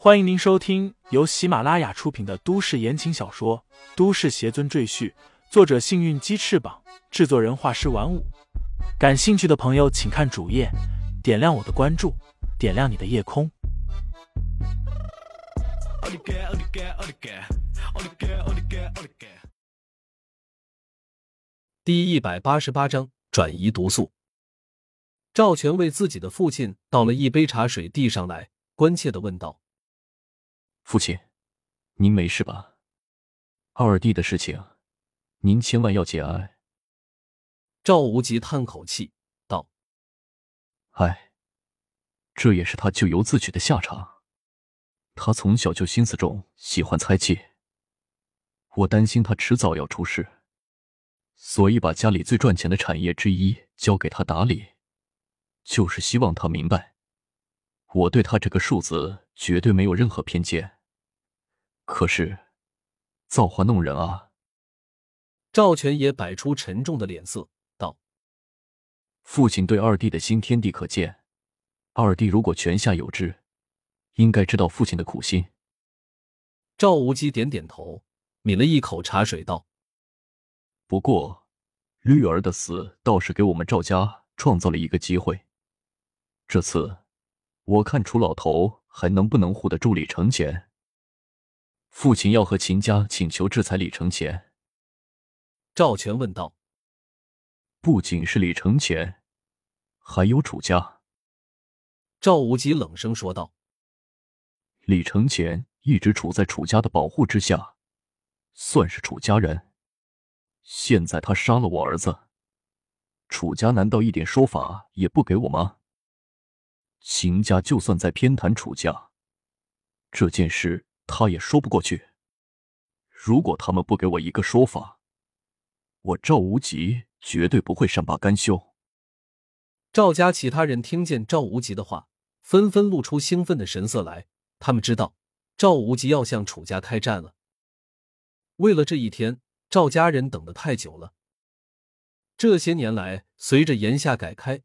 欢迎您收听由喜马拉雅出品的都市言情小说《都市邪尊赘婿》，作者：幸运鸡翅膀，制作人：画师玩五。感兴趣的朋友，请看主页，点亮我的关注，点亮你的夜空。第一百八十八章转移毒素。赵全为自己的父亲倒了一杯茶水，递上来，关切的问道。父亲，您没事吧？二弟的事情，您千万要节哀。赵无极叹口气道：“哎，这也是他咎由自取的下场。他从小就心思重，喜欢猜忌。我担心他迟早要出事，所以把家里最赚钱的产业之一交给他打理，就是希望他明白，我对他这个庶子绝对没有任何偏见。”可是，造化弄人啊！赵全也摆出沉重的脸色，道：“父亲对二弟的心天地可见，二弟如果泉下有知，应该知道父亲的苦心。”赵无极点点头，抿了一口茶水，道：“不过，绿儿的死倒是给我们赵家创造了一个机会。这次，我看楚老头还能不能护得住李承前。”父亲要和秦家请求制裁李承前。赵全问道：“不仅是李承前，还有楚家。”赵无极冷声说道：“李承前一直处在楚家的保护之下，算是楚家人。现在他杀了我儿子，楚家难道一点说法也不给我吗？秦家就算在偏袒楚家，这件事……”他也说不过去。如果他们不给我一个说法，我赵无极绝对不会善罢甘休。赵家其他人听见赵无极的话，纷纷露出兴奋的神色来。他们知道赵无极要向楚家开战了。为了这一天，赵家人等得太久了。这些年来，随着炎夏改开，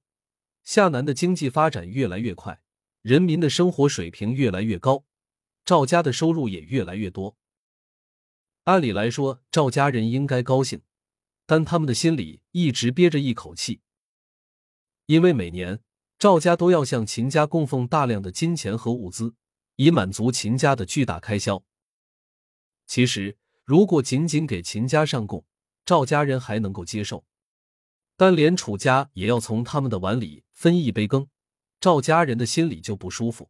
夏南的经济发展越来越快，人民的生活水平越来越高。赵家的收入也越来越多。按理来说，赵家人应该高兴，但他们的心里一直憋着一口气，因为每年赵家都要向秦家供奉大量的金钱和物资，以满足秦家的巨大开销。其实，如果仅仅给秦家上供，赵家人还能够接受，但连楚家也要从他们的碗里分一杯羹，赵家人的心里就不舒服。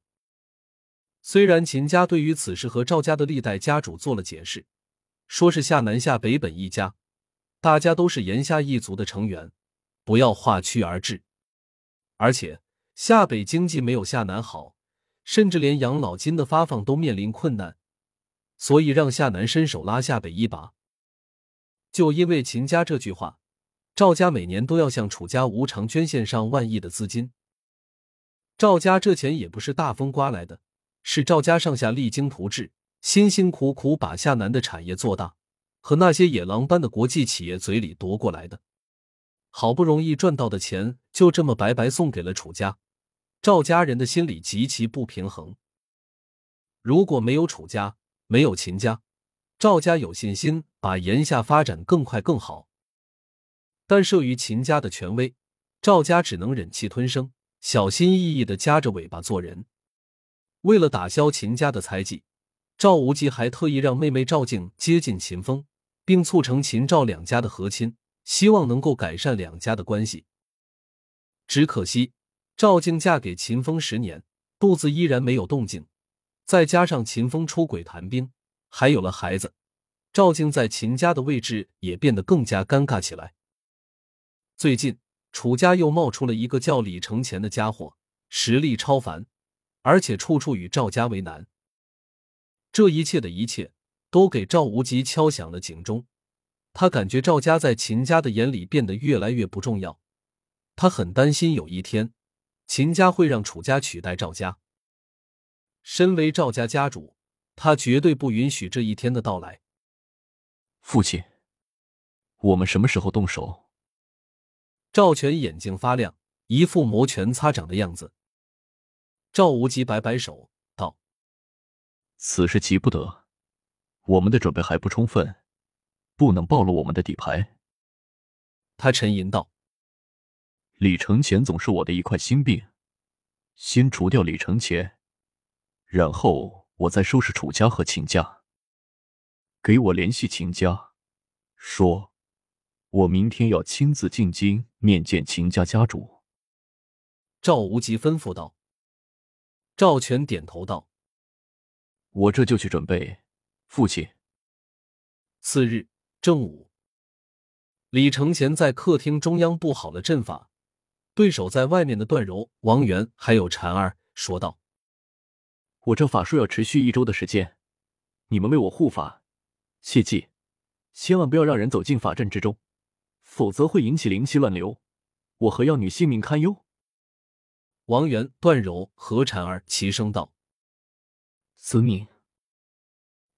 虽然秦家对于此事和赵家的历代家主做了解释，说是夏南夏北本一家，大家都是炎夏一族的成员，不要划区而治。而且夏北经济没有夏南好，甚至连养老金的发放都面临困难，所以让夏南伸手拉夏北一把。就因为秦家这句话，赵家每年都要向楚家无偿捐献上万亿的资金。赵家这钱也不是大风刮来的。是赵家上下励精图治，辛辛苦苦把夏南的产业做大，和那些野狼般的国际企业嘴里夺过来的，好不容易赚到的钱就这么白白送给了楚家，赵家人的心里极其不平衡。如果没有楚家，没有秦家，赵家有信心把炎夏发展更快更好，但慑于秦家的权威，赵家只能忍气吞声，小心翼翼的夹着尾巴做人。为了打消秦家的猜忌，赵无极还特意让妹妹赵静接近秦风，并促成秦赵两家的和亲，希望能够改善两家的关系。只可惜，赵静嫁给秦风十年，肚子依然没有动静，再加上秦风出轨谈兵，还有了孩子，赵静在秦家的位置也变得更加尴尬起来。最近，楚家又冒出了一个叫李承前的家伙，实力超凡。而且处处与赵家为难，这一切的一切都给赵无极敲响了警钟。他感觉赵家在秦家的眼里变得越来越不重要，他很担心有一天秦家会让楚家取代赵家。身为赵家家主，他绝对不允许这一天的到来。父亲，我们什么时候动手？赵全眼睛发亮，一副摩拳擦掌的样子。赵无极摆摆手道：“此事急不得，我们的准备还不充分，不能暴露我们的底牌。他沉吟道：“李承前总是我的一块心病，先除掉李承前，然后我再收拾楚家和秦家。给我联系秦家，说我明天要亲自进京面见秦家家主。”赵无极吩咐道。赵全点头道：“我这就去准备，父亲。”次日正午。李承前在客厅中央布好了阵法，对手在外面的段柔、王元还有婵儿说道：“我这法术要持续一周的时间，你们为我护法，切记，千万不要让人走进法阵之中，否则会引起灵气乱流，我和药女性命堪忧。”王元、段柔和婵儿齐声道：“遵命。”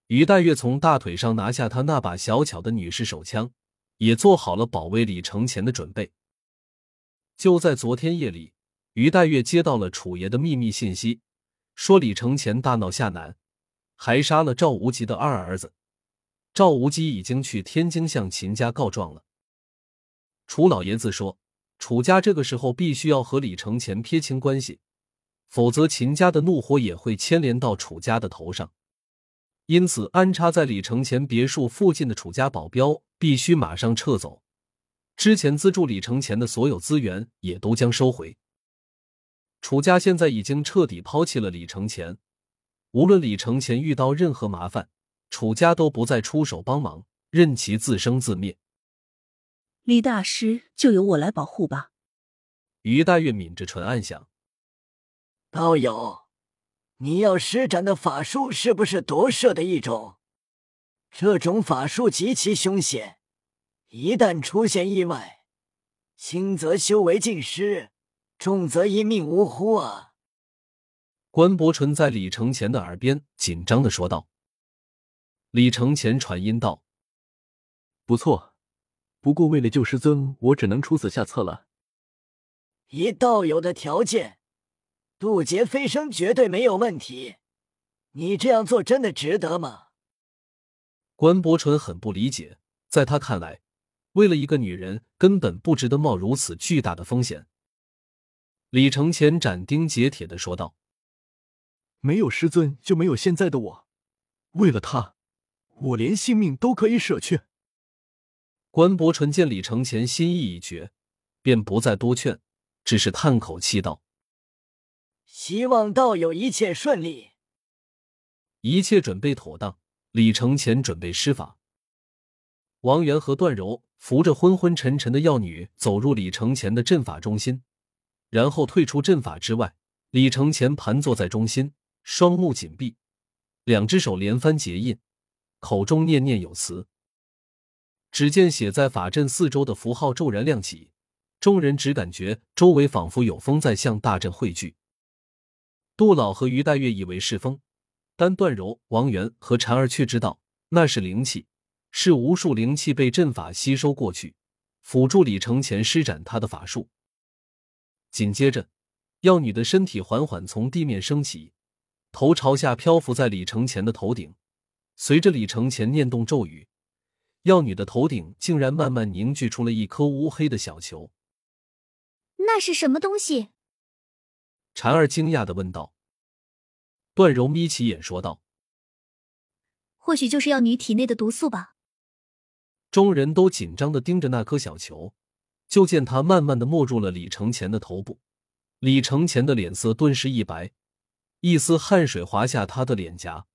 于黛月从大腿上拿下她那把小巧的女士手枪。也做好了保卫李承前的准备。就在昨天夜里，于黛月接到了楚爷的秘密信息，说李承前大闹下南，还杀了赵无极的二儿子。赵无极已经去天津向秦家告状了。楚老爷子说，楚家这个时候必须要和李承前撇清关系，否则秦家的怒火也会牵连到楚家的头上。因此，安插在李承前别墅附近的楚家保镖必须马上撤走，之前资助李承前的所有资源也都将收回。楚家现在已经彻底抛弃了李承前，无论李承前遇到任何麻烦，楚家都不再出手帮忙，任其自生自灭。李大师，就由我来保护吧。于黛月抿着唇暗想：道友。你要施展的法术是不是夺舍的一种？这种法术极其凶险，一旦出现意外，轻则修为尽失，重则一命呜呼啊！关伯纯在李承前的耳边紧张的说道。李承前传音道：“不错，不过为了救师尊，我只能出此下策了。以道友的条件。”渡劫飞升绝对没有问题，你这样做真的值得吗？关伯纯很不理解，在他看来，为了一个女人，根本不值得冒如此巨大的风险。李承前斩钉截铁的说道：“没有师尊，就没有现在的我。为了他，我连性命都可以舍去。”关伯纯见李承前心意已决，便不再多劝，只是叹口气道。希望道友一切顺利，一切准备妥当。李承前准备施法，王源和段柔扶着昏昏沉沉的药女走入李承前的阵法中心，然后退出阵法之外。李承前盘坐在中心，双目紧闭，两只手连番结印，口中念念有词。只见写在法阵四周的符号骤然亮起，众人只感觉周围仿佛有风在向大阵汇聚。杜老和于黛月以为是风，但段柔、王元和婵儿却知道那是灵气，是无数灵气被阵法吸收过去，辅助李承前施展他的法术。紧接着，药女的身体缓缓从地面升起，头朝下漂浮在李承前的头顶。随着李承前念动咒语，药女的头顶竟然慢慢凝聚出了一颗乌黑的小球。那是什么东西？婵儿惊讶的问道。段柔眯起眼说道：“或许就是药女体内的毒素吧。”众人都紧张的盯着那颗小球，就见它慢慢的没入了李承前的头部。李承前的脸色顿时一白，一丝汗水滑下他的脸颊。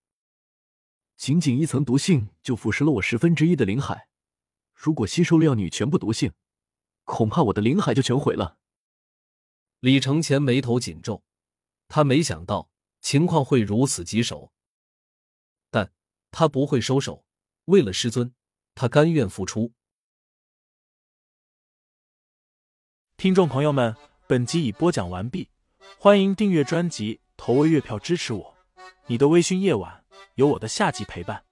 仅仅一层毒性就腐蚀了我十分之一的灵海，如果吸收了药女全部毒性，恐怕我的灵海就全毁了。李承前眉头紧皱，他没想到情况会如此棘手，但他不会收手。为了师尊，他甘愿付出。听众朋友们，本集已播讲完毕，欢迎订阅专辑，投喂月票支持我。你的微醺夜晚，有我的下集陪伴。